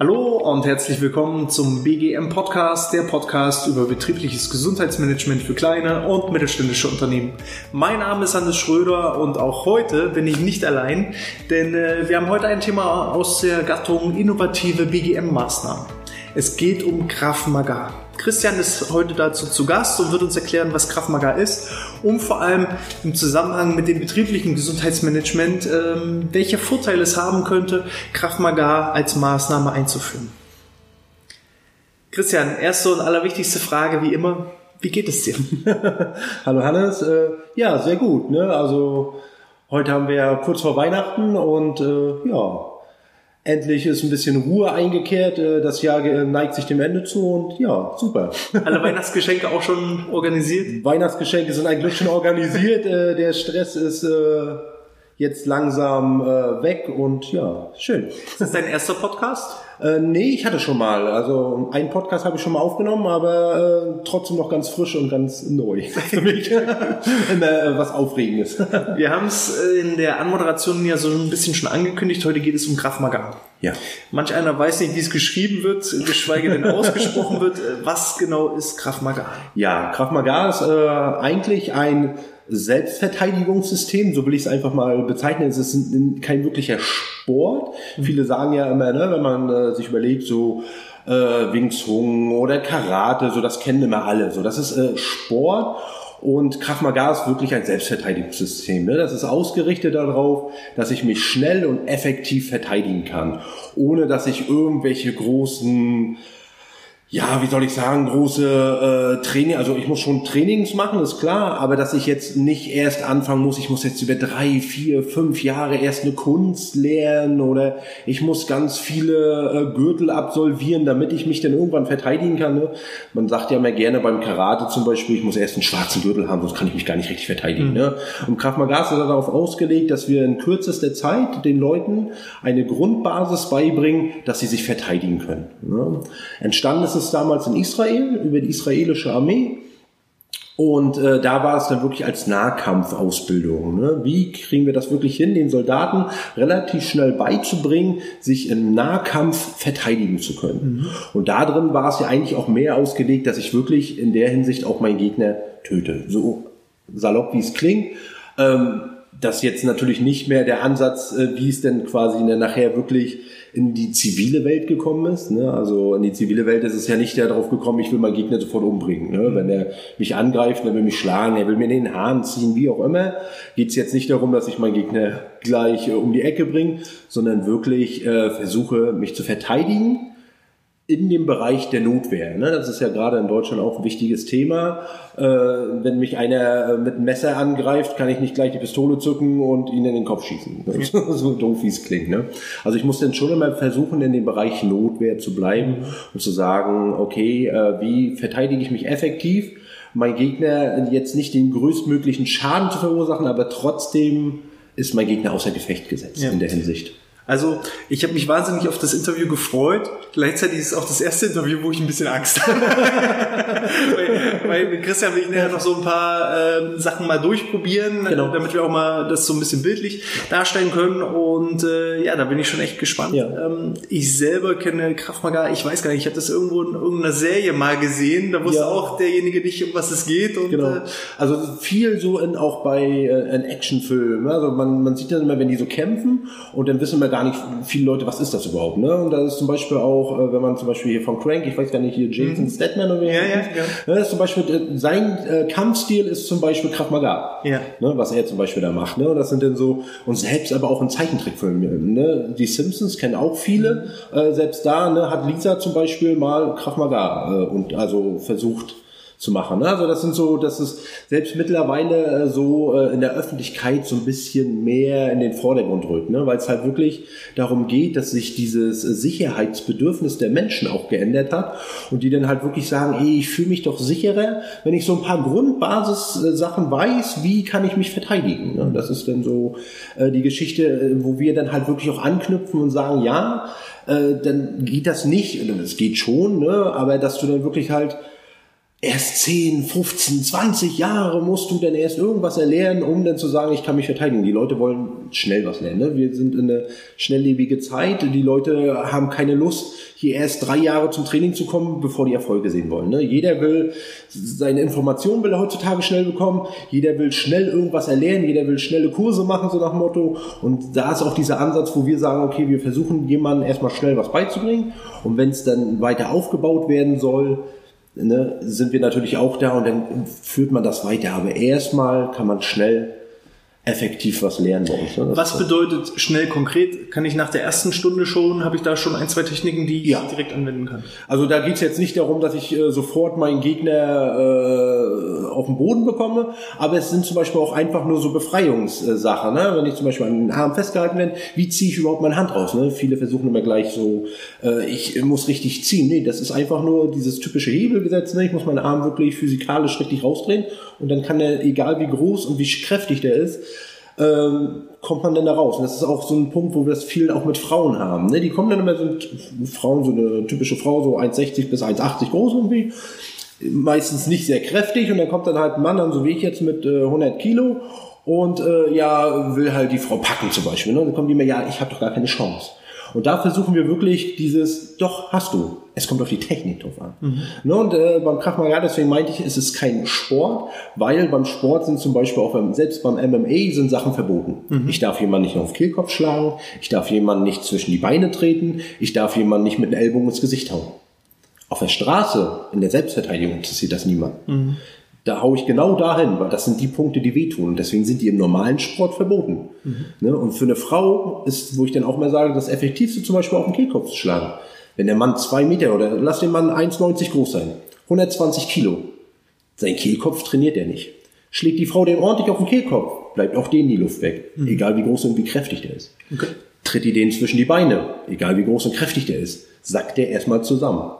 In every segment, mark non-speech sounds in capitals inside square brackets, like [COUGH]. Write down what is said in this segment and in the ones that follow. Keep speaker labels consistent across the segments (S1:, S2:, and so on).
S1: Hallo und herzlich willkommen zum BGM Podcast, der Podcast über betriebliches Gesundheitsmanagement für kleine und mittelständische Unternehmen. Mein Name ist Hannes Schröder und auch heute bin ich nicht allein, denn äh, wir haben heute ein Thema aus der Gattung innovative BGM-Maßnahmen. Es geht um Krav Maga. Christian ist heute dazu zu Gast und wird uns erklären, was Krav Maga ist und vor allem im Zusammenhang mit dem betrieblichen Gesundheitsmanagement, ähm, welche Vorteile es haben könnte, Krav Maga als Maßnahme einzuführen. Christian, erste und allerwichtigste Frage wie immer, wie geht es dir? [LAUGHS]
S2: Hallo Hannes, äh, ja, sehr gut. Ne? Also heute haben wir ja kurz vor Weihnachten und äh, ja, Endlich ist ein bisschen Ruhe eingekehrt. Äh, das Jahr neigt sich dem Ende zu und ja, super.
S1: Alle Weihnachtsgeschenke auch schon organisiert?
S2: Weihnachtsgeschenke sind eigentlich schon organisiert. Äh, der Stress ist äh, jetzt langsam weg und ja, schön.
S1: Ist das dein erster Podcast?
S2: Äh, nee, ich hatte schon mal. Also einen Podcast habe ich schon mal aufgenommen, aber äh, trotzdem noch ganz frisch und ganz neu [LAUGHS] für mich. äh, was Aufregendes. [LAUGHS]
S1: Wir haben es in der Anmoderation ja so ein bisschen schon angekündigt. Heute geht es um Graf Magan.
S2: Ja.
S1: Manch einer weiß nicht, wie es geschrieben wird, geschweige denn ausgesprochen wird. Was genau ist Graf Maga?
S2: Ja, Graf Maga ist äh, eigentlich ein Selbstverteidigungssystem, so will ich es einfach mal bezeichnen. Es ist kein wirklicher Sport. Mhm. Viele sagen ja immer, ne, wenn man äh, sich überlegt, so äh, Wing Chun oder Karate, so das kennen immer alle. So, das ist äh, Sport. Und Krav Maga ist wirklich ein Selbstverteidigungssystem. Ne? Das ist ausgerichtet darauf, dass ich mich schnell und effektiv verteidigen kann, ohne dass ich irgendwelche großen ja, wie soll ich sagen, große äh, Training, also ich muss schon Trainings machen, ist klar, aber dass ich jetzt nicht erst anfangen muss, ich muss jetzt über drei, vier, fünf Jahre erst eine Kunst lernen oder ich muss ganz viele äh, Gürtel absolvieren, damit ich mich dann irgendwann verteidigen kann. Ne? Man sagt ja immer gerne beim Karate zum Beispiel, ich muss erst einen schwarzen Gürtel haben, sonst kann ich mich gar nicht richtig verteidigen. Mhm. Ne? Und Krav Maga ist darauf ausgelegt, dass wir in kürzester Zeit den Leuten eine Grundbasis beibringen, dass sie sich verteidigen können. Ne? Entstanden ist es es damals in Israel über die israelische Armee. Und äh, da war es dann wirklich als Nahkampfausbildung. Ne? Wie kriegen wir das wirklich hin, den Soldaten relativ schnell beizubringen, sich im Nahkampf verteidigen zu können? Mhm. Und da drin war es ja eigentlich auch mehr ausgelegt, dass ich wirklich in der Hinsicht auch meinen Gegner töte. So salopp wie es klingt. Ähm, das jetzt natürlich nicht mehr der Ansatz, äh, wie es denn quasi nachher wirklich in die zivile Welt gekommen ist. Ne? Also in die zivile Welt ist es ja nicht darauf gekommen, ich will meinen Gegner sofort umbringen. Ne? Wenn er mich angreift, er will mich schlagen, er will mir in den Haaren ziehen, wie auch immer, geht es jetzt nicht darum, dass ich meinen Gegner gleich äh, um die Ecke bringe, sondern wirklich äh, versuche, mich zu verteidigen in dem Bereich der Notwehr. Ne? Das ist ja gerade in Deutschland auch ein wichtiges Thema. Äh, wenn mich einer äh, mit einem Messer angreift, kann ich nicht gleich die Pistole zücken und ihn in den Kopf schießen. [LAUGHS] so doof wie es klingt. Ne? Also ich muss dann schon immer versuchen, in dem Bereich Notwehr zu bleiben und zu sagen, okay, äh, wie verteidige ich mich effektiv? Mein Gegner jetzt nicht den größtmöglichen Schaden zu verursachen, aber trotzdem ist mein Gegner außer Gefecht gesetzt ja. in der Hinsicht.
S1: Also ich habe mich wahnsinnig auf das Interview gefreut. Gleichzeitig ist es auch das erste Interview, wo ich ein bisschen Angst [LAUGHS] habe. weil, weil, mit Christian will ich nachher noch so ein paar äh, Sachen mal durchprobieren, genau. damit wir auch mal das so ein bisschen bildlich darstellen können. Und äh, ja, da bin ich schon echt gespannt. Ja. Ähm, ich selber kenne Kraftmagar, ich weiß gar nicht, ich habe das irgendwo in irgendeiner Serie mal gesehen. Da wusste ja. auch derjenige nicht, um was es geht. Und,
S2: genau. Äh, also viel so in, auch bei äh, in Actionfilmen. Also man, man sieht dann immer, wenn die so kämpfen und dann wissen wir gar nicht viele Leute, was ist das überhaupt, ne? Und da ist zum Beispiel auch, äh, wenn man zum Beispiel hier von Crank, ich weiß gar nicht, hier Jason mhm. Statman oder wie ja, ja, ja. Ne, ist zum Beispiel, äh, sein äh, Kampfstil ist zum Beispiel Krav Maga, ja. ne? was er zum Beispiel da macht, ne? Und das sind dann so, und selbst aber auch in Zeichentrickfilmen, ne? Die Simpsons kennen auch viele, mhm. äh, selbst da, ne, hat Lisa zum Beispiel mal Krav Maga äh, und also versucht, zu machen. Ne? Also das sind so, dass es selbst mittlerweile äh, so äh, in der Öffentlichkeit so ein bisschen mehr in den Vordergrund rückt, ne? weil es halt wirklich darum geht, dass sich dieses Sicherheitsbedürfnis der Menschen auch geändert hat und die dann halt wirklich sagen, ey, ich fühle mich doch sicherer, wenn ich so ein paar Grundbasis-Sachen weiß, wie kann ich mich verteidigen. Ne? Das ist dann so äh, die Geschichte, wo wir dann halt wirklich auch anknüpfen und sagen, ja, dann geht das nicht, es geht schon, ne? aber dass du dann wirklich halt erst 10, 15, 20 Jahre musst du denn erst irgendwas erlernen, um dann zu sagen, ich kann mich verteidigen. Die Leute wollen schnell was lernen. Ne? Wir sind in einer schnelllebige Zeit. Die Leute haben keine Lust, hier erst drei Jahre zum Training zu kommen, bevor die Erfolge sehen wollen. Ne? Jeder will seine Informationen will er heutzutage schnell bekommen. Jeder will schnell irgendwas erlernen. Jeder will schnelle Kurse machen, so nach dem Motto. Und da ist auch dieser Ansatz, wo wir sagen, okay, wir versuchen jemandem erstmal schnell was beizubringen. Und wenn es dann weiter aufgebaut werden soll, ne, sind wir natürlich auch da und dann führt man das weiter. Aber erstmal kann man schnell effektiv was lernen bei uns.
S1: Ne? Was bedeutet schnell konkret? Kann ich nach der ersten Stunde schon, habe ich da schon ein, zwei Techniken, die ich ja. direkt anwenden kann?
S2: Also da geht's jetzt nicht darum, dass ich äh, sofort meinen Gegner äh, auf den Boden bekomme, aber es sind zum Beispiel auch einfach nur so Befreiungssachen. Ne? Wenn ich zum Beispiel an den Arm festgehalten werde, wie ziehe ich überhaupt meine Hand raus? Ne? Viele versuchen immer gleich so, äh, ich muss richtig ziehen. Nee, das ist einfach nur dieses typische Hebelgesetz. Ne? Ich muss meinen Arm wirklich physikalisch richtig rausdrehen und dann kann er, egal wie groß und wie kräftig der ist, ähm, kommt man denn da raus? Und das ist auch so ein Punkt, wo wir das viel auch mit Frauen haben. Ne? Die kommen dann immer, sind Frauen, so eine typische Frau, so 1,60 bis 1,80 groß irgendwie, meistens nicht sehr kräftig und dann kommt dann halt ein Mann, dann so wie ich jetzt mit äh, 100 Kilo und äh, ja, will halt die Frau packen zum Beispiel. Ne? Dann kommen die mir, ja, ich habe doch gar keine Chance. Und da versuchen wir wirklich dieses, doch, hast du. Es kommt auf die Technik drauf an. Mhm. Ne, und äh, beim Kraftmagar, deswegen meinte ich, es ist kein Sport, weil beim Sport sind zum Beispiel auch beim, selbst beim MMA sind Sachen verboten. Mhm. Ich darf jemanden nicht auf den Kehlkopf schlagen, ich darf jemanden nicht zwischen die Beine treten, ich darf jemanden nicht mit den Ellbogen ins Gesicht hauen. Auf der Straße, in der Selbstverteidigung, interessiert das niemand. Mhm. Da hau ich genau dahin, weil das sind die Punkte, die wehtun. Und deswegen sind die im normalen Sport verboten. Mhm. Ne? Und für eine Frau ist, wo ich dann auch mal sage, das Effektivste zum Beispiel auf den Kehlkopf zu schlagen. Wenn der Mann zwei Meter oder lass den Mann 1,90 groß sein, 120 Kilo, sein Kehlkopf trainiert er nicht. Schlägt die Frau den ordentlich auf den Kehlkopf, bleibt auch denen die Luft weg. Mhm. Egal wie groß und wie kräftig der ist. Okay. Tritt die den zwischen die Beine, egal wie groß und kräftig der ist, sackt der erstmal zusammen.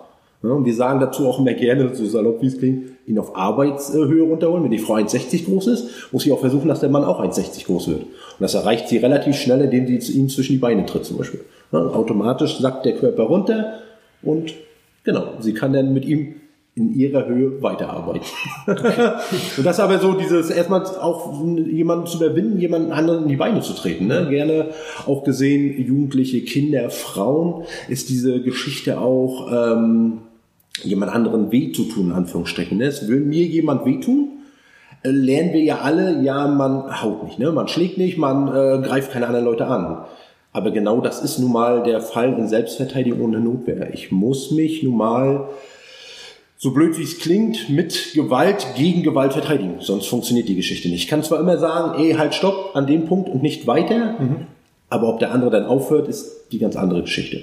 S2: Ja, und wir sagen dazu auch immer gerne, so salopp wie es klingt, ihn auf Arbeitshöhe runterholen. Wenn die Frau 1,60 groß ist, muss sie auch versuchen, dass der Mann auch 1,60 groß wird. Und das erreicht sie relativ schnell, indem sie ihn zwischen die Beine tritt zum Beispiel. Ja, automatisch sackt der Körper runter und genau, sie kann dann mit ihm in ihrer Höhe weiterarbeiten. [LAUGHS] und das aber so dieses erstmal auch jemanden zu überwinden, jemanden anderen in die Beine zu treten. Ne? Gerne auch gesehen, Jugendliche, Kinder, Frauen ist diese Geschichte auch ähm, jemand anderen weh zu tun, in Anführungsstrichen. Ne? Es will mir jemand wehtun, äh, lernen wir ja alle, ja, man haut nicht, ne? man schlägt nicht, man äh, greift keine anderen Leute an. Aber genau das ist nun mal der Fall in Selbstverteidigung und in Notwehr. Ich muss mich nun mal, so blöd wie es klingt, mit Gewalt gegen Gewalt verteidigen. Sonst funktioniert die Geschichte nicht. Ich kann zwar immer sagen, ey, halt stopp an dem Punkt und nicht weiter, mhm. aber ob der andere dann aufhört, ist die ganz andere Geschichte.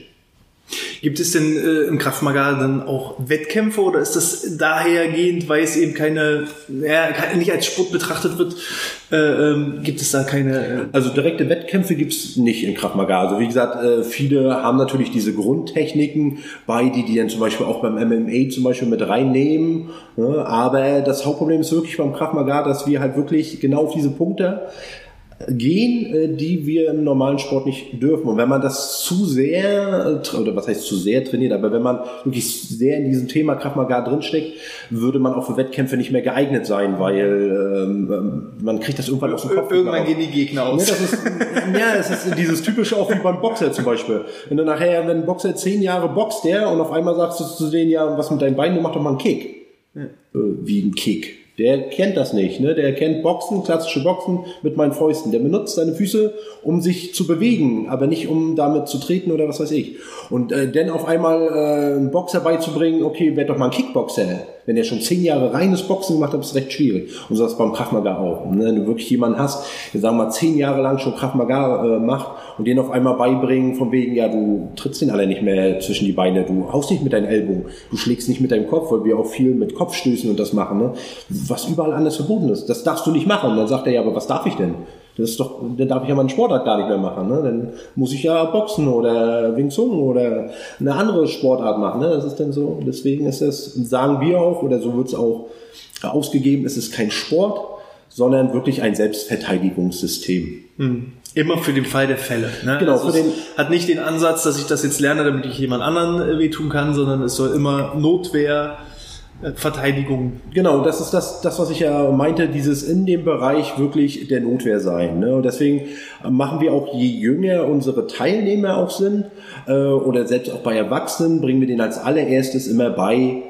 S1: Gibt es denn äh, im Kraftmagar dann auch Wettkämpfe oder ist das dahergehend, weil es eben keine, ja, nicht als Sport betrachtet wird, äh, ähm, gibt es da keine... Äh
S2: also direkte Wettkämpfe gibt es nicht im Kraftmagar. Also wie gesagt, äh, viele haben natürlich diese Grundtechniken bei, die die dann zum Beispiel auch beim MMA zum Beispiel mit reinnehmen. Ne? Aber das Hauptproblem ist wirklich beim Kraftmagar, dass wir halt wirklich genau auf diese Punkte gehen, äh, die wir im normalen Sport nicht dürfen. Und wenn man das zu sehr, äh, oder was heißt zu sehr trainiert, aber wenn man wirklich sehr in diesem Thema Kraftmagar drinsteckt, würde man auch für Wettkämpfe nicht mehr geeignet sein, weil ähm, ähm man kriegt das irgendwann aus dem Kopf.
S1: Irgendwann gehen die Gegner aus.
S2: Ja, das ist, [LAUGHS] ja, es ist dieses typische auch wie beim Boxer zum Beispiel. Wenn du nachher, wenn ein Boxer zehn Jahre boxt, der und auf einmal sagst du zu denen, ja, was mit deinen Beinen, du mach doch mal einen Kick. Ja. Äh, wie ein Kick der kennt das nicht, ne? Der kennt Boxen, klassische Boxen mit meinen Fäusten. Der benutzt seine Füße, um sich zu bewegen, aber nicht um damit zu treten oder was weiß ich. Und äh, dann auf einmal äh, einen Boxer beizubringen, okay, werd doch mal ein Kickboxer. Wenn er schon zehn Jahre reines Boxen gemacht hat, ist recht schwierig. Und so ist beim Kraftmagar auch. Ne? Wenn du wirklich jemanden hast, der sagen wir mal zehn Jahre lang schon Kraftmagar äh, macht und den auf einmal beibringen, von wegen, ja, du trittst den alle nicht mehr zwischen die Beine, du haust nicht mit deinen Ellbogen, du schlägst nicht mit deinem Kopf, weil wir auch viel mit Kopfstößen und das machen, ne? Was überall anders verboten ist. Das darfst du nicht machen. Und dann sagt er, ja, aber was darf ich denn? Das ist doch, dann darf ich ja meinen Sportart gar nicht mehr machen. Ne? Dann muss ich ja Boxen oder Wing Chun oder eine andere Sportart machen. Ne? Das ist dann so. Deswegen ist es, sagen wir auch, oder so wird es auch ausgegeben, es ist kein Sport, sondern wirklich ein Selbstverteidigungssystem.
S1: Hm. Immer für den Fall der Fälle.
S2: Ne? Genau. Also
S1: den hat nicht den Ansatz, dass ich das jetzt lerne, damit ich jemand anderen äh, wehtun kann, sondern es soll immer Notwehr Verteidigung.
S2: Genau, das ist das, das, was ich ja meinte, dieses in dem Bereich wirklich der Notwehr sein. Ne? Und deswegen machen wir auch, je jünger unsere Teilnehmer auch sind, äh, oder selbst auch bei Erwachsenen, bringen wir denen als allererstes immer bei,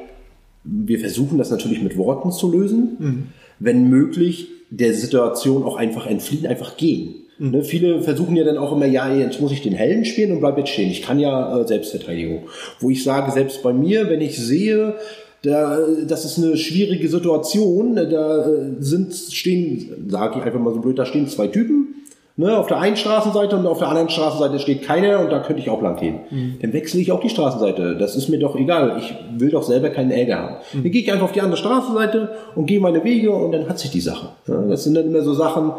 S2: wir versuchen das natürlich mit Worten zu lösen. Mhm. Wenn möglich, der Situation auch einfach entfliehen, einfach gehen. Mhm. Ne, viele versuchen ja dann auch immer, ja, jetzt muss ich den Helden spielen und bleib jetzt stehen. Ich kann ja äh, Selbstverteidigung. Wo ich sage, selbst bei mir, wenn ich sehe, da, das ist eine schwierige Situation. Da äh, sind, stehen, sage ich einfach mal so blöd, da stehen zwei Typen. Ne, auf der einen Straßenseite und auf der anderen Straßenseite steht keiner und da könnte ich auch lang gehen. Mhm. Dann wechsle ich auf die Straßenseite. Das ist mir doch egal. Ich will doch selber keinen Ärger haben. Mhm. Dann gehe ich einfach auf die andere Straßenseite und gehe meine Wege und dann hat sich die Sache. Das sind dann immer so Sachen,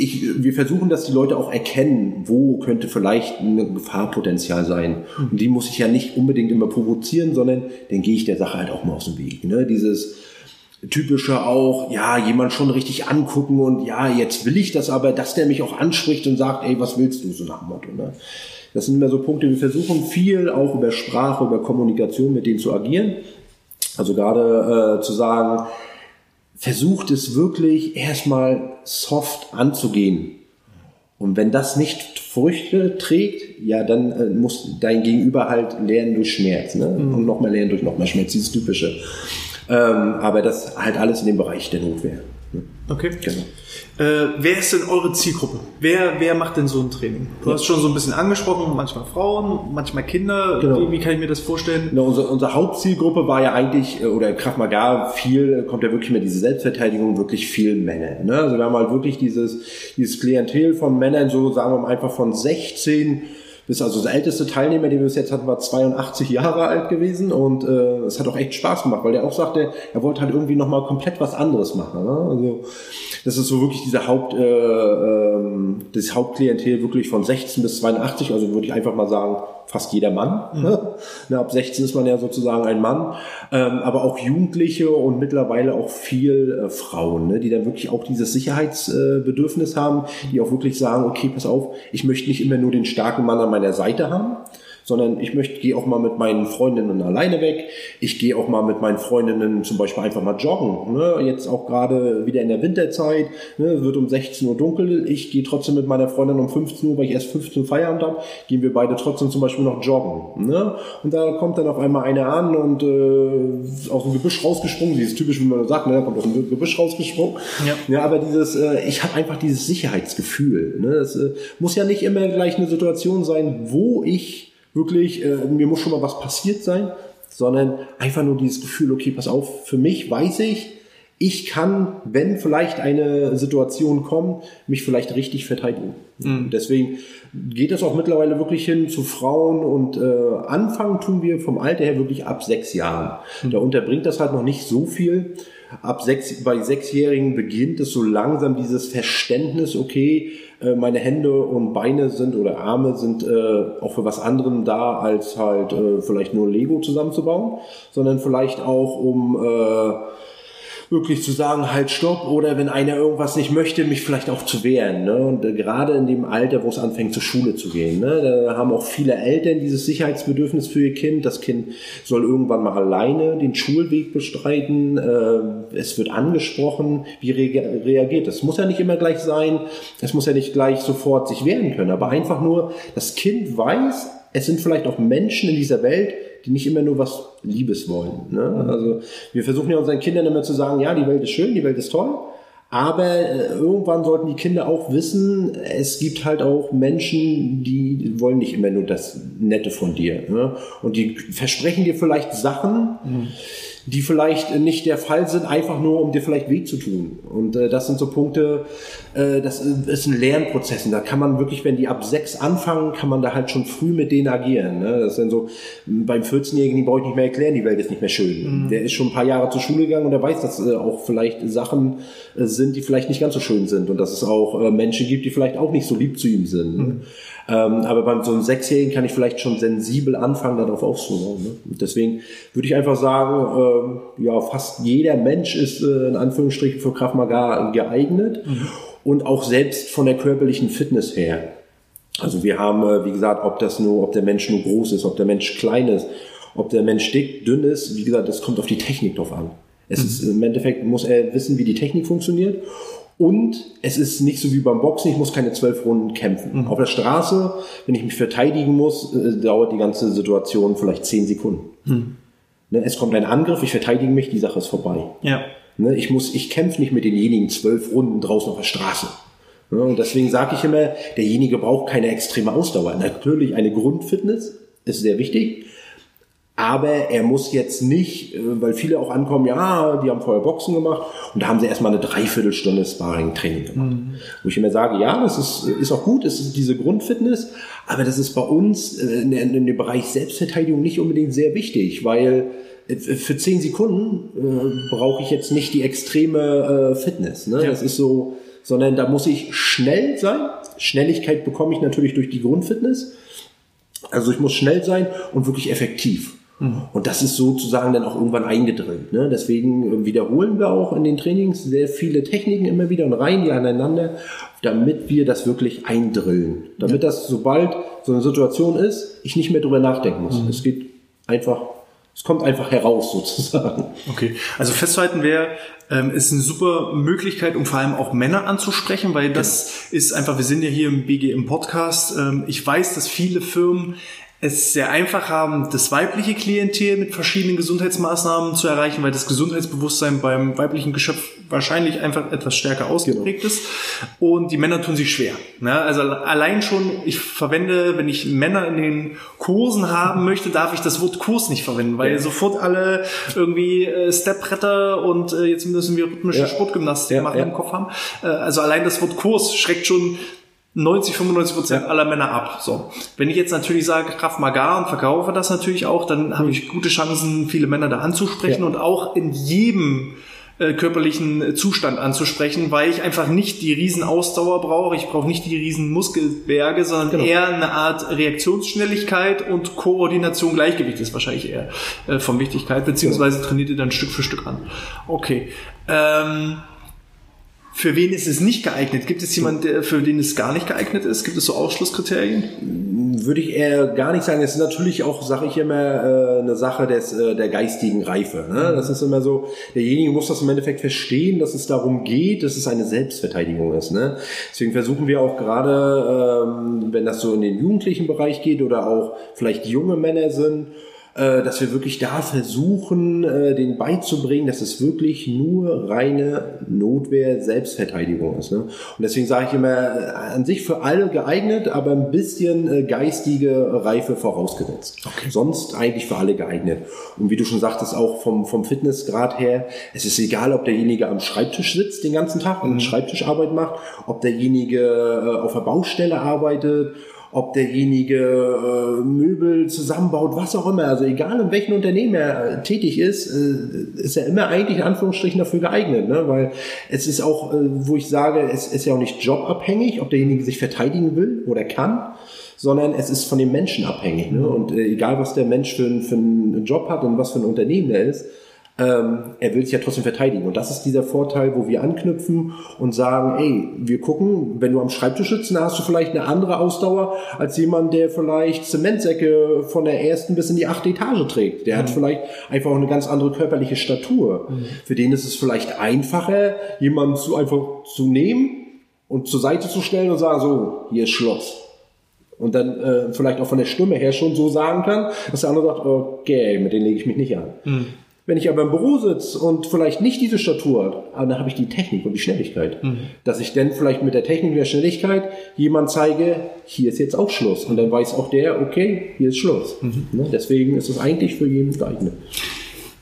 S2: ich, wir versuchen, dass die Leute auch erkennen, wo könnte vielleicht ein Gefahrpotenzial sein. Und die muss ich ja nicht unbedingt immer provozieren, sondern dann gehe ich der Sache halt auch mal aus dem Weg. Ne? Dieses typische auch, ja, jemand schon richtig angucken und ja, jetzt will ich das aber, dass der mich auch anspricht und sagt, ey, was willst du, so nach dem Motto. Ne? Das sind immer so Punkte, wir versuchen viel auch über Sprache, über Kommunikation mit denen zu agieren. Also gerade äh, zu sagen, versucht es wirklich erstmal soft anzugehen. Und wenn das nicht Früchte trägt, ja, dann äh, muss dein Gegenüber halt lernen durch Schmerz. Ne? Mhm. Und nochmal lernen durch nochmal Schmerz, dieses typische. Ähm, aber das halt alles in dem Bereich der Notwehr.
S1: Okay. Genau. Äh, wer ist denn eure Zielgruppe? Wer, wer macht denn so ein Training? Du ja. hast schon so ein bisschen angesprochen, manchmal Frauen, manchmal Kinder. Genau. Wie, wie, kann ich mir das vorstellen?
S2: Genau, unsere, unsere Hauptzielgruppe war ja eigentlich, äh, oder Kraft Maga, viel, kommt ja wirklich mit diese Selbstverteidigung, wirklich viel Männer. Ne? Also wir haben halt wirklich dieses, dieses Klientel von Männern, so sagen wir mal einfach von 16 bis also der älteste Teilnehmer, den wir bis jetzt hatten, war 82 Jahre alt gewesen und äh, es hat auch echt Spaß gemacht, weil der auch sagte, er wollte halt irgendwie nochmal komplett was anderes machen. Ne? Also das ist so wirklich diese Haupt, äh, ähm, das Hauptklientel wirklich von 16 bis 82, also würde ich einfach mal sagen, fast jeder Mann. Mhm. Ne? Ab 16 ist man ja sozusagen ein Mann, ähm, aber auch Jugendliche und mittlerweile auch viel äh, Frauen, ne? die dann wirklich auch dieses Sicherheitsbedürfnis äh, haben, die auch wirklich sagen, okay, pass auf, ich möchte nicht immer nur den starken Mann an meiner Seite haben, sondern ich möchte, gehe auch mal mit meinen Freundinnen alleine weg. Ich gehe auch mal mit meinen Freundinnen zum Beispiel einfach mal joggen. Ne? Jetzt auch gerade wieder in der Winterzeit, ne? wird um 16 Uhr dunkel. Ich gehe trotzdem mit meiner Freundin um 15 Uhr, weil ich erst 15 Uhr Feierabend habe, gehen wir beide trotzdem zum Beispiel noch joggen. Ne? Und da kommt dann auf einmal einer an und äh, aus dem Gebüsch rausgesprungen, dieses typisch, wie man sagt, ne? kommt aus dem Gebüsch rausgesprungen. Ja, ja aber dieses, äh, ich habe einfach dieses Sicherheitsgefühl. Ne? Das äh, muss ja nicht immer gleich eine Situation sein, wo ich wirklich, äh, mir muss schon mal was passiert sein, sondern einfach nur dieses Gefühl, okay, pass auf, für mich weiß ich, ich kann, wenn vielleicht eine Situation kommt, mich vielleicht richtig verteidigen. Mhm. Deswegen geht es auch mittlerweile wirklich hin zu Frauen und äh, anfangen tun wir vom Alter her wirklich ab sechs Jahren. Mhm. Da unterbringt das halt noch nicht so viel. Ab sechs, bei Sechsjährigen beginnt es so langsam dieses Verständnis, okay, äh, meine Hände und Beine sind oder Arme sind äh, auch für was anderem da, als halt äh, vielleicht nur Lego zusammenzubauen, sondern vielleicht auch um äh, wirklich zu sagen, halt stopp, oder wenn einer irgendwas nicht möchte, mich vielleicht auch zu wehren. Ne? Und äh, gerade in dem Alter, wo es anfängt, zur Schule zu gehen, ne? da haben auch viele Eltern dieses Sicherheitsbedürfnis für ihr Kind. Das Kind soll irgendwann mal alleine den Schulweg bestreiten. Äh, es wird angesprochen, wie re reagiert. Das muss ja nicht immer gleich sein, es muss ja nicht gleich sofort sich wehren können, aber einfach nur, das Kind weiß, es sind vielleicht auch Menschen in dieser Welt, die nicht immer nur was Liebes wollen. Ne? Also wir versuchen ja unseren Kindern immer zu sagen, ja, die Welt ist schön, die Welt ist toll, aber äh, irgendwann sollten die Kinder auch wissen, es gibt halt auch Menschen, die wollen nicht immer nur das Nette von dir. Ne? Und die versprechen dir vielleicht Sachen, mhm die vielleicht nicht der Fall sind, einfach nur, um dir vielleicht weh zu tun. Und äh, das sind so Punkte, äh, das ist ein Lernprozess. Und da kann man wirklich, wenn die ab sechs anfangen, kann man da halt schon früh mit denen agieren. Ne? Das sind so, beim 14-Jährigen, die brauche ich nicht mehr erklären, die Welt ist nicht mehr schön. Mhm. Der ist schon ein paar Jahre zur Schule gegangen und der weiß, dass äh, auch vielleicht Sachen äh, sind, die vielleicht nicht ganz so schön sind. Und dass es auch äh, Menschen gibt, die vielleicht auch nicht so lieb zu ihm sind. Mhm. Ähm, aber beim so einem Sechsjährigen kann ich vielleicht schon sensibel anfangen, darauf aufzubauen. Ne? deswegen würde ich einfach sagen, äh, ja, fast jeder Mensch ist äh, in Anführungsstrichen für Krav Maga geeignet mhm. und auch selbst von der körperlichen Fitness her. Also wir haben, äh, wie gesagt, ob das nur, ob der Mensch nur groß ist, ob der Mensch klein ist, Ob der Mensch dick, dünn ist, wie gesagt, das kommt auf die Technik drauf an. Es ist im Endeffekt muss er wissen, wie die Technik funktioniert. Und es ist nicht so wie beim Boxen, ich muss keine zwölf Runden kämpfen. Auf der Straße, wenn ich mich verteidigen muss, äh, dauert die ganze Situation vielleicht zehn Sekunden. Ne, es kommt ein Angriff, ich verteidige mich, die Sache ist vorbei.
S1: Ja.
S2: Ne, ich muss, ich kämpfe nicht mit denjenigen zwölf Runden draußen auf der Straße. Ne, und deswegen sage ich immer, derjenige braucht keine extreme Ausdauer. Natürlich eine Grundfitness ist sehr wichtig, aber er muss jetzt nicht, äh, weil viele auch ankommen, ja, die haben vorher Boxen gemacht und da haben sie erstmal eine Dreiviertelstunde Sparring-Training gemacht. Wo ich immer sage, ja, das ist, ist auch gut, es ist diese Grundfitness, aber das ist bei uns äh, in, in dem Bereich Selbstverteidigung nicht unbedingt sehr wichtig, weil äh, für zehn Sekunden äh, brauche ich jetzt nicht die extreme äh, Fitness. Ne?
S1: Ja.
S2: Das ist so, sondern da muss ich schnell sein. Schnelligkeit bekomme ich natürlich durch die Grundfitness. Also ich muss schnell sein und wirklich effektiv. Und das ist sozusagen dann auch irgendwann eingedrillt. Ne? Deswegen wiederholen wir auch in den Trainings sehr viele Techniken immer wieder und reihen die aneinander, damit wir das wirklich eindrillen. Damit das, sobald so eine Situation ist, ich nicht mehr drüber nachdenken muss. Es geht einfach, es kommt einfach heraus [LAUGHS] sozusagen.
S1: Okay, also festzuhalten wäre, ähm, ist eine super Möglichkeit, um vor allem auch Männer anzusprechen, weil das ist einfach, wir sind ja hier im BG im Podcast. Ähm, ich weiß, dass viele Firmen es sehr einfach haben, das weibliche Klientel mit verschiedenen Gesundheitsmaßnahmen zu erreichen, weil das Gesundheitsbewusstsein beim weiblichen Geschöpf wahrscheinlich einfach etwas stärker ausgeprägt ist. Und die Männer tun sich schwer. Ne? Also allein schon, ich verwende, wenn ich Männer in den Kursen haben möchte, darf ich das Wort Kurs nicht verwenden, weil sofort alle irgendwie äh, Stepbretter und äh, jetzt müssen wir rhythmische
S2: Ja.
S1: Sportgymnastik
S2: Ja,
S1: machen
S2: ja.
S1: im Kopf haben. Äh, also allein das Wort Kurs schreckt schon 90, 95 Prozent aller Männer ab. So. Wenn ich jetzt natürlich sage Kraft Maga und verkaufe das natürlich auch, dann habe ich gute Chancen, viele Männer da anzusprechen
S2: Ja.
S1: und auch in jedem äh, körperlichen Zustand anzusprechen, weil ich einfach nicht die riesen Ausdauer brauche, ich brauche nicht die riesen Muskelberge, sondern
S2: Genau.
S1: eher eine Art Reaktionsschnelligkeit und Koordination, Gleichgewicht ist wahrscheinlich eher äh, von Wichtigkeit, beziehungsweise trainiert ihr dann Stück für Stück an. Okay. Ähm, für wen ist es nicht geeignet? Gibt es jemanden, der, für den es gar nicht geeignet ist? Gibt es so Ausschlusskriterien?
S2: Würde ich eher gar nicht sagen. Es ist natürlich auch, sage ich immer, äh, eine Sache des, äh, der geistigen Reife. Ne? Das ist immer so, derjenige muss das im Endeffekt verstehen, dass es darum geht, dass es eine Selbstverteidigung ist. Ne? Deswegen versuchen wir auch gerade, ähm, wenn das so in den jugendlichen Bereich geht oder auch vielleicht junge Männer sind, dass wir wirklich da versuchen, äh, denen beizubringen, dass es wirklich nur reine Notwehr, Selbstverteidigung ist. Ne? Und deswegen sage ich immer, äh, an sich für alle geeignet, aber ein bisschen äh, geistige Reife vorausgesetzt. Sonst eigentlich für alle geeignet. Und wie du schon sagtest, auch vom, vom Fitnessgrad her, es ist egal, ob derjenige am Schreibtisch sitzt den ganzen Tag und Schreibtischarbeit macht, ob derjenige äh, auf der Baustelle arbeitet, ob derjenige äh, Möbel zusammenbaut, was auch immer. Also egal in welchem Unternehmen er äh, tätig ist, äh, ist er immer eigentlich in Anführungsstrichen dafür geeignet. Ne? Weil es ist auch, äh, wo ich sage, es ist ja auch nicht jobabhängig, ob derjenige sich verteidigen will oder kann, sondern es ist von dem Menschen abhängig. Ne? Und äh, egal, was der Mensch für, einen- für einen Job hat und was für ein Unternehmen er ist, ähm, er will sich ja trotzdem verteidigen. Und das ist dieser Vorteil, wo wir anknüpfen und sagen, ey, wir gucken, wenn du am Schreibtisch sitzt, dann hast du vielleicht eine andere Ausdauer als jemand, der vielleicht Zementsäcke von der ersten bis in die achte Etage trägt. Der hat vielleicht einfach auch eine ganz andere körperliche Statur. Für den ist es vielleicht einfacher, jemanden zu einfach zu nehmen und zur Seite zu stellen und sagen, so, hier ist Schluss und dann äh, vielleicht auch von der Stimme her schon so sagen kann, dass der andere sagt, okay, mit denen lege ich mich nicht an. Wenn ich aber im Büro sitze und vielleicht nicht diese Statur hat, aber dann habe ich die Technik und die Schnelligkeit, dass ich dann vielleicht mit der Technik und der Schnelligkeit jemand zeige, hier ist jetzt auch Schluss und dann weiß auch der, okay, hier ist Schluss. Ne? Deswegen ist es eigentlich für jeden geeignet.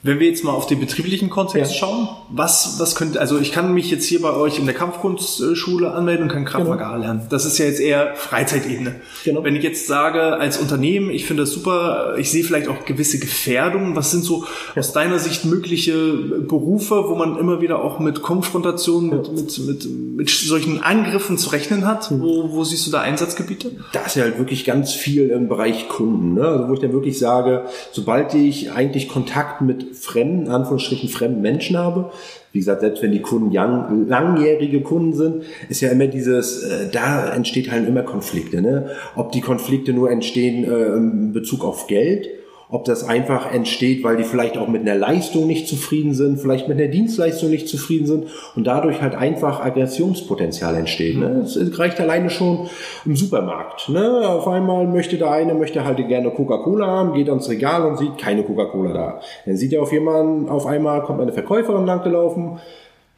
S1: Wenn wir jetzt mal auf den betrieblichen Kontext
S2: Ja.
S1: schauen, was, was könnte, also ich kann mich jetzt hier bei euch in der Kampfkunstschule anmelden und kann Krav
S2: Genau.
S1: Lernen. Das ist ja jetzt eher Freizeitebene.
S2: Genau.
S1: Wenn ich jetzt sage, als Unternehmen, ich finde das super, ich sehe vielleicht auch gewisse Gefährdungen. Was sind so aus deiner Sicht mögliche Berufe, wo man immer wieder auch mit Konfrontation, mit, mit, mit, mit solchen Angriffen zu rechnen hat?
S2: Hm.
S1: Wo, wo siehst du da Einsatzgebiete?
S2: da ist ja halt wirklich ganz viel im Bereich Kunden. Ne? Also wo ich dann wirklich sage, sobald ich eigentlich Kontakt mit fremden, Anführungsstrichen fremden Menschen habe, wie gesagt, selbst wenn die Kunden young, langjährige Kunden sind, ist ja immer dieses, äh, da entsteht halt immer Konflikte. Ne? Ob die Konflikte nur entstehen äh, in Bezug auf Geld ob das einfach entsteht, weil die vielleicht auch mit einer Leistung nicht zufrieden sind, vielleicht mit einer Dienstleistung nicht zufrieden sind und dadurch halt einfach Aggressionspotenzial entsteht. Ne? Es reicht alleine schon im Supermarkt. Ne? Auf einmal möchte der eine, möchte halt gerne Coca-Cola haben, geht ans Regal und sieht keine Coca-Cola da. Dann sieht er auf jemanden, auf einmal kommt eine Verkäuferin langgelaufen.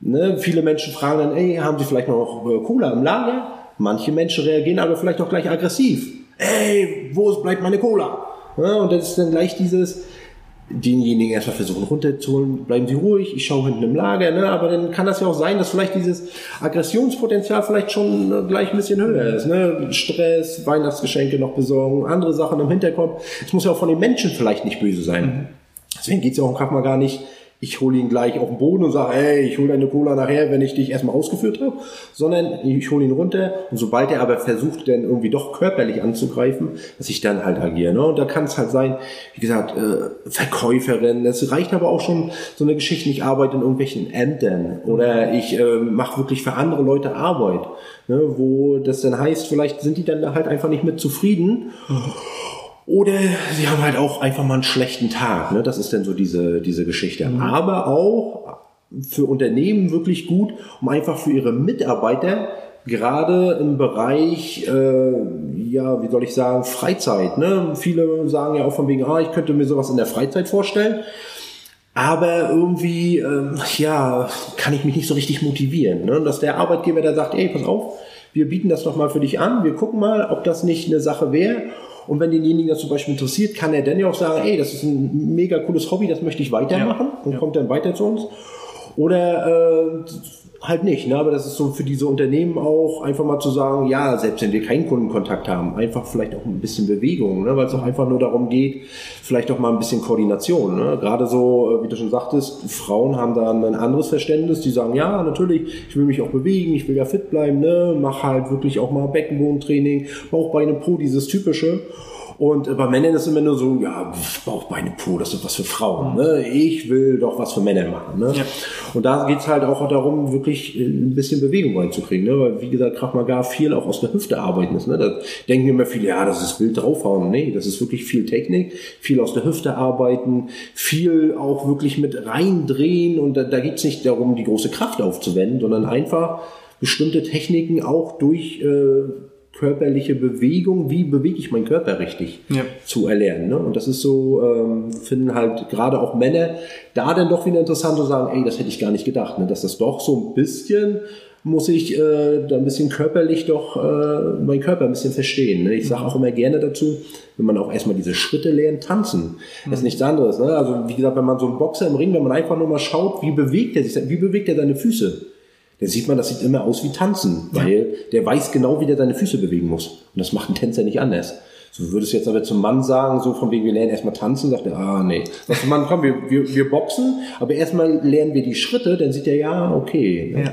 S2: Ne? Viele Menschen fragen dann, ey, haben Sie vielleicht noch äh, Cola im Lager? Manche Menschen reagieren aber vielleicht auch gleich aggressiv. Ey, wo bleibt meine Cola? Ja, und das ist dann gleich dieses, denjenigen erstmal versuchen runterzuholen, bleiben Sie ruhig, ich schaue hinten im Lager, ne? aber dann kann das ja auch sein, dass vielleicht dieses Aggressionspotenzial vielleicht schon äh, gleich ein bisschen höher ist. Ne? Stress, Weihnachtsgeschenke noch besorgen, andere Sachen im Hinterkopf. Es muss ja auch von den Menschen vielleicht nicht böse sein. Mhm. Deswegen geht es ja auch im mal gar nicht, ich hole ihn gleich auf den Boden und sage, hey, ich hole deine Cola nachher, wenn ich dich erstmal ausgeführt habe, sondern ich hole ihn runter und sobald er aber versucht, dann irgendwie doch körperlich anzugreifen, dass ich dann halt agiere. Ne? Und da kann es halt sein, wie gesagt, äh, Verkäuferin, es reicht aber auch schon so eine Geschichte, ich arbeite in irgendwelchen Ämtern oder ich äh, mache wirklich für andere Leute Arbeit, ne? wo das dann heißt, vielleicht sind die dann halt einfach nicht mit zufrieden. Oder sie haben halt auch einfach mal einen schlechten Tag. Ne? Das ist dann so diese, diese Geschichte. Mhm. Aber auch für Unternehmen wirklich gut, um einfach für ihre Mitarbeiter gerade im Bereich, äh, ja, wie soll ich sagen, Freizeit. Ne? Viele sagen ja auch von wegen, ah, ich könnte mir sowas in der Freizeit vorstellen. Aber irgendwie, ähm, ja, kann ich mich nicht so richtig motivieren. Ne? Dass der Arbeitgeber da sagt, ey, pass auf, wir bieten das doch mal für dich an, wir gucken mal, ob das nicht eine Sache wäre. Und wenn denjenigen das zum Beispiel interessiert, kann er dann ja auch sagen, ey, das ist ein mega cooles Hobby, das möchte ich weitermachen ja. und kommt dann weiter zu uns. Oder äh, halt nicht. Ne? Aber das ist so für diese Unternehmen auch einfach mal zu sagen, ja, selbst wenn wir keinen Kundenkontakt haben, einfach vielleicht auch ein bisschen Bewegung, ne? weil es auch einfach nur darum geht, vielleicht auch mal ein bisschen Koordination. Ne? Gerade so, äh, wie du schon sagtest, Frauen haben da ein anderes Verständnis, die sagen, ja, natürlich, ich will mich auch bewegen, ich will ja fit bleiben, ne? mach halt wirklich auch mal Beckenbodentraining, Bauchbeine, Po, dieses typische. Und bei Männern ist es immer nur so, ja, Bauchbeine, Po, das ist was für Frauen. Ne? Ich will doch was für Männer machen. Ne? Ja. Und da geht's halt auch darum, wirklich äh, ein bisschen Bewegung reinzukriegen. Ne? Weil, wie gesagt, Kraft gar viel auch aus der Hüfte arbeiten ist. Ne? Da denken immer viele, ja, das ist wild draufhauen. Nee, das ist wirklich viel Technik, viel aus der Hüfte arbeiten, viel auch wirklich mit reindrehen. Und da, da geht's nicht darum, die große Kraft aufzuwenden, sondern einfach bestimmte Techniken auch durch äh, körperliche Bewegung, wie bewege ich meinen Körper richtig ja. zu erlernen. Ne? Und das ist so, ähm, finden halt gerade auch Männer da dann doch wieder interessant zu sagen, ey, das hätte ich gar nicht gedacht, ne? dass das doch so ein bisschen muss ich äh, da ein bisschen körperlich doch äh, meinen Körper ein bisschen verstehen. Ne? Ich sage auch immer gerne dazu, wenn man auch erstmal diese Schritte lernt, tanzen. Das ist nichts anderes. Ne? Also wie gesagt, wenn man so einen Boxer im Ring, wenn man einfach nur mal schaut, wie bewegt er sich, wie bewegt er seine Füße dann sieht man, das sieht immer aus wie Tanzen, weil der weiß genau, wie der seine Füße bewegen muss. Und das macht ein Tänzer nicht anders. So würdest du jetzt aber zum Mann sagen, so von wegen, wir lernen erstmal tanzen, sagt er, ah, nee. Sagst du, Mann, komm, wir, wir, wir boxen, aber erstmal lernen wir die Schritte, dann sieht er, ja, okay. Ne? Ja,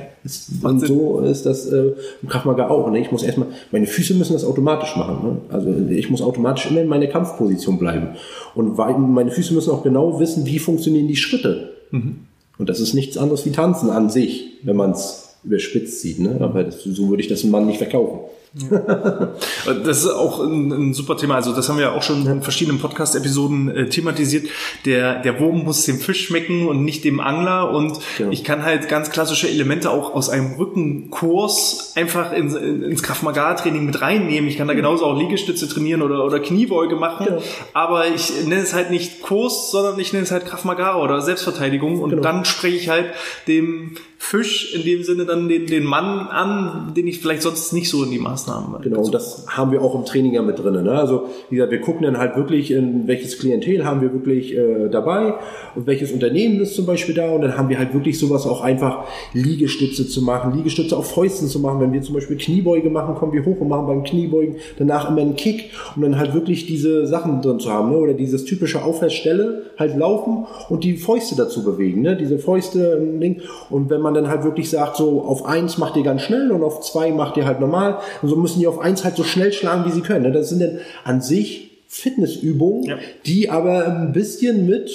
S2: und so ist das äh, im Kraftmager auch. Ne? Ich muss erstmal, meine Füße müssen das automatisch machen. Ne? Also ich muss automatisch immer in meiner Kampfposition bleiben. Und meine Füße müssen auch genau wissen, wie funktionieren die Schritte. Mhm. Und das ist nichts anderes wie Tanzen an sich, wenn man es überspitzt sieht. Ne? Aber das, so würde ich das einem Mann nicht verkaufen.
S1: Das ist auch ein, ein, super Thema. Also das haben wir auch schon in verschiedenen Podcast-Episoden äh, thematisiert. Der, der Wurm muss dem Fisch schmecken und nicht dem Angler. Und genau. ich kann halt ganz klassische Elemente auch aus einem Rückenkurs einfach in, in, ins Kraft-Maga-Training mit reinnehmen. Ich kann da mhm. genauso auch Liegestütze trainieren oder, oder Kniebeuge machen. Genau. Aber ich nenne es halt nicht Kurs, sondern ich nenne es halt Kraft-Maga oder Selbstverteidigung. Und genau. dann spreche ich halt dem Fisch in dem Sinne dann den, den Mann an, den ich vielleicht sonst nicht so in die Maßnahmen.
S2: Genau, und das haben wir auch im Training ja mit drin. Ne? Also wie gesagt, wir gucken dann halt wirklich, in welches Klientel haben wir wirklich äh, dabei und welches Unternehmen ist zum Beispiel da und dann haben wir halt wirklich sowas auch einfach Liegestütze zu machen, Liegestütze auf Fäusten zu machen. Wenn wir zum Beispiel Kniebeuge machen, kommen wir hoch und machen beim Kniebeugen danach immer einen Kick, um dann halt wirklich diese Sachen drin zu haben. Ne? Oder dieses typische Aufwärtsstelle, halt laufen und die Fäuste dazu bewegen. Ne? Diese Fäuste, Ding. Und wenn man man dann halt wirklich sagt, so auf eins macht ihr ganz schnell und auf zwei macht ihr halt normal. Und so müssen die auf eins halt so schnell schlagen, wie sie können. Ne? Das sind dann an sich Fitnessübungen, ja. die aber ein bisschen mit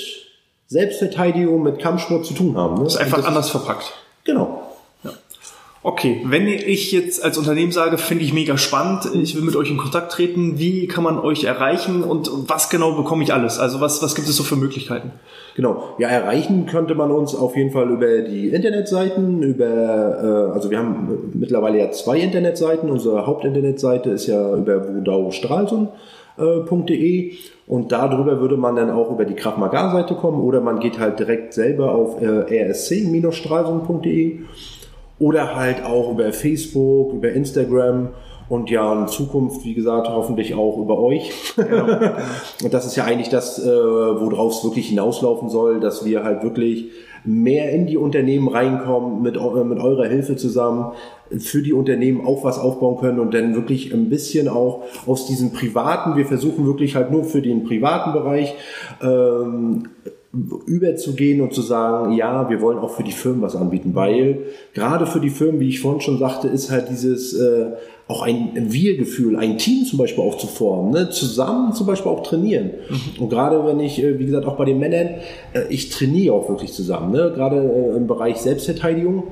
S2: Selbstverteidigung, mit Kampfsport zu tun haben.
S1: Ne? Das ist einfach das anders verpackt.
S2: Genau.
S1: Okay, wenn ich jetzt als Unternehmen sage, finde ich mega spannend, ich will mit euch in Kontakt treten, wie kann man euch erreichen und was genau bekomme ich alles? Also was, was gibt es so für Möglichkeiten?
S2: Genau, ja, erreichen könnte man uns auf jeden Fall über die Internetseiten, über, äh, also wir haben mittlerweile ja zwei Internetseiten. Unsere Hauptinternetseite ist ja über wudaustralsund.de und darüber würde man dann auch über die Kraft Seite kommen oder man geht halt direkt selber auf äh, rsc-stralsund.de oder halt auch über Facebook, über Instagram und ja in Zukunft, wie gesagt, hoffentlich auch über euch. Genau. [LAUGHS] und das ist ja eigentlich das, äh, worauf es wirklich hinauslaufen soll, dass wir halt wirklich mehr in die Unternehmen reinkommen, mit, mit eurer Hilfe zusammen, für die Unternehmen auch was aufbauen können und dann wirklich ein bisschen auch aus diesem privaten, wir versuchen wirklich halt nur für den privaten Bereich ähm, überzugehen und zu sagen, ja, wir wollen auch für die Firmen was anbieten, weil gerade für die Firmen, wie ich vorhin schon sagte, ist halt dieses äh, auch ein Wir-Gefühl, ein Team zum Beispiel auch zu formen, ne? zusammen zum Beispiel auch trainieren. Mhm. Und gerade wenn ich, äh, wie gesagt, auch bei den Männern, äh, ich trainiere auch wirklich zusammen, ne? gerade äh, im Bereich Selbstverteidigung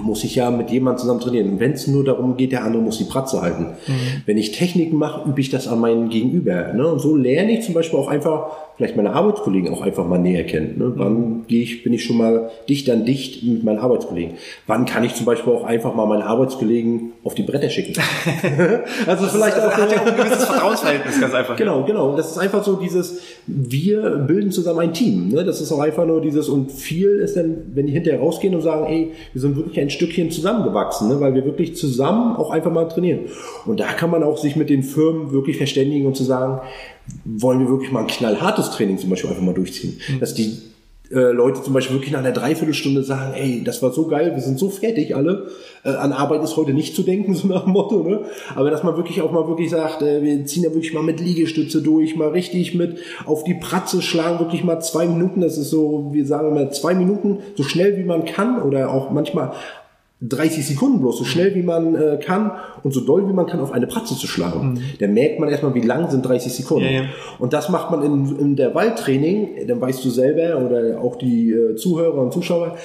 S2: muss ich ja mit jemandem zusammen trainieren. Und wenn es nur darum geht, der andere muss die Pratze halten. Mhm. Wenn ich Techniken mache, übe ich das an meinen Gegenüber. Ne? Und so lerne ich zum Beispiel auch einfach vielleicht meine Arbeitskollegen auch einfach mal näher kennen. Ne? Wann gehe ich, bin ich schon mal dicht an dicht mit meinen Arbeitskollegen? Wann kann ich zum Beispiel auch einfach mal meinen Arbeitskollegen auf die Bretter schicken? [LAUGHS] [LAUGHS]
S1: also das vielleicht ist, auch, hat ja auch ein gewisses Vertrauensverhältnis, ganz einfach.
S2: Genau, genau. Das ist einfach so dieses, wir bilden zusammen ein Team. Ne? Das ist auch einfach nur dieses, und viel ist dann, wenn die hinterher rausgehen und sagen, ey, wir sind wirklich ein Stückchen zusammengewachsen, ne? weil wir wirklich zusammen auch einfach mal trainieren. Und da kann man auch sich mit den Firmen wirklich verständigen und zu sagen, wollen wir wirklich mal ein knallhartes Training zum Beispiel einfach mal durchziehen. Mhm. Dass die äh, Leute zum Beispiel wirklich nach einer Dreiviertelstunde sagen, ey, das war so geil, wir sind so fertig alle, äh, an Arbeit ist heute nicht zu denken, [LAUGHS] so nach dem Motto, ne? Aber dass man wirklich auch mal wirklich sagt, äh, wir ziehen ja wirklich mal mit Liegestütze durch, mal richtig mit auf die Pratze schlagen, wirklich mal zwei Minuten, das ist so, wir sagen immer zwei Minuten, so schnell wie man kann oder auch manchmal 30 Sekunden bloß, so schnell wie man äh, kann und so doll wie man kann auf eine Pratze zu schlagen. Mhm. Dann merkt man erstmal, wie lang sind 30 Sekunden. Ja, ja. Und das macht man in, in der Waldtraining, dann weißt du selber oder auch die äh, Zuhörer und Zuschauer,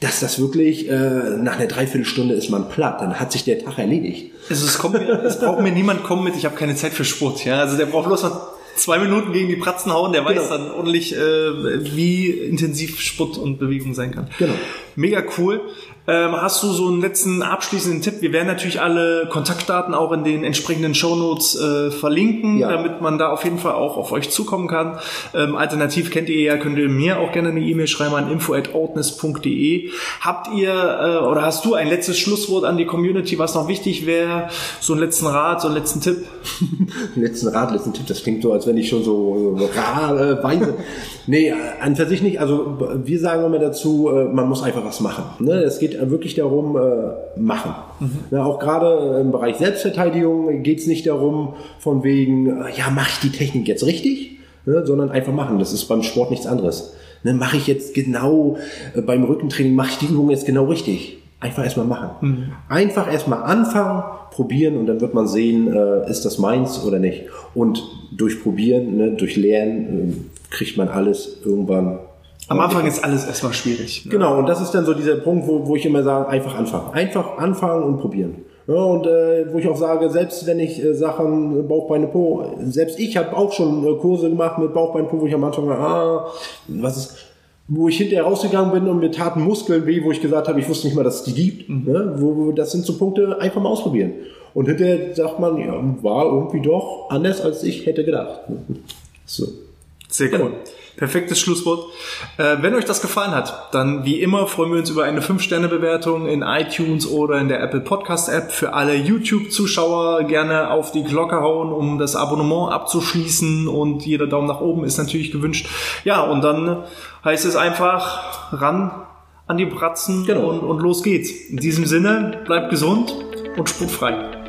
S2: dass das wirklich äh, nach einer Dreiviertelstunde ist man platt, dann hat sich der Tag erledigt.
S1: Also es, kommt mir, es braucht mir niemand kommen mit, ich habe keine Zeit für Sport. Ja, also der braucht bloß noch zwei Minuten gegen die Pratzen hauen, der weiß genau. dann ordentlich, äh, wie intensiv Sport und Bewegung sein kann. Genau. Mega cool. Ähm, hast du so einen letzten abschließenden Tipp? Wir werden natürlich alle Kontaktdaten auch in den entsprechenden Shownotes äh, verlinken, ja. damit man da auf jeden Fall auch auf euch zukommen kann. Ähm, alternativ kennt ihr ja, könnt ihr mir auch gerne eine E-Mail schreiben an info@outness.de. Habt ihr äh, oder hast du ein letztes Schlusswort an die Community, was noch wichtig wäre? So einen letzten Rat, so einen letzten Tipp? [LAUGHS]
S2: letzten Rat, letzten Tipp, das klingt so, als wenn ich schon so, so rar äh, weise. [LAUGHS] nee, an für sich nicht. Also wir sagen immer dazu, äh, man muss einfach was machen. Ne? Es geht wirklich darum, äh, machen. Mhm. Ja, auch gerade im Bereich Selbstverteidigung geht es nicht darum, von wegen, äh, ja, mache ich die Technik jetzt richtig, ne? sondern einfach machen. Das ist beim Sport nichts anderes. Ne? Mache ich jetzt genau, äh, beim Rückentraining mache ich die Übung jetzt genau richtig. Einfach erstmal machen. Mhm. Einfach erstmal anfangen, probieren und dann wird man sehen, äh, ist das meins oder nicht. Und durch Probieren, ne, durch Lernen äh, kriegt man alles irgendwann
S1: am Anfang ist alles erstmal schwierig.
S2: Ne? Genau, und das ist dann so dieser Punkt, wo, wo ich immer sage, einfach anfangen. Einfach anfangen und probieren. Ja, und äh, wo ich auch sage, selbst wenn ich äh, Sachen äh, Bauchbeine Po, selbst ich habe auch schon äh, Kurse gemacht mit Bauchbeine Po, wo ich am Anfang ah, was ist, wo ich hinterher rausgegangen bin und mir taten Muskeln weh, wo ich gesagt habe, ich wusste nicht mal, dass es die gibt. Mhm. Ne? Wo, wo, das sind so Punkte, einfach mal ausprobieren. Und hinterher sagt man, ja, war irgendwie doch anders, als ich hätte gedacht. [LAUGHS]
S1: So. Sehr cool. Genau. Perfektes Schlusswort. Äh, wenn euch das gefallen hat, dann wie immer freuen wir uns über eine 5-Sterne-Bewertung in iTunes oder in der Apple Podcast-App. Für alle YouTube-Zuschauer gerne auf die Glocke hauen, um das Abonnement abzuschließen und jeder Daumen nach oben ist natürlich gewünscht. Ja, und dann heißt es einfach ran an die Bratzen genau. und, und los geht's. In diesem Sinne, bleibt gesund und sportfrei.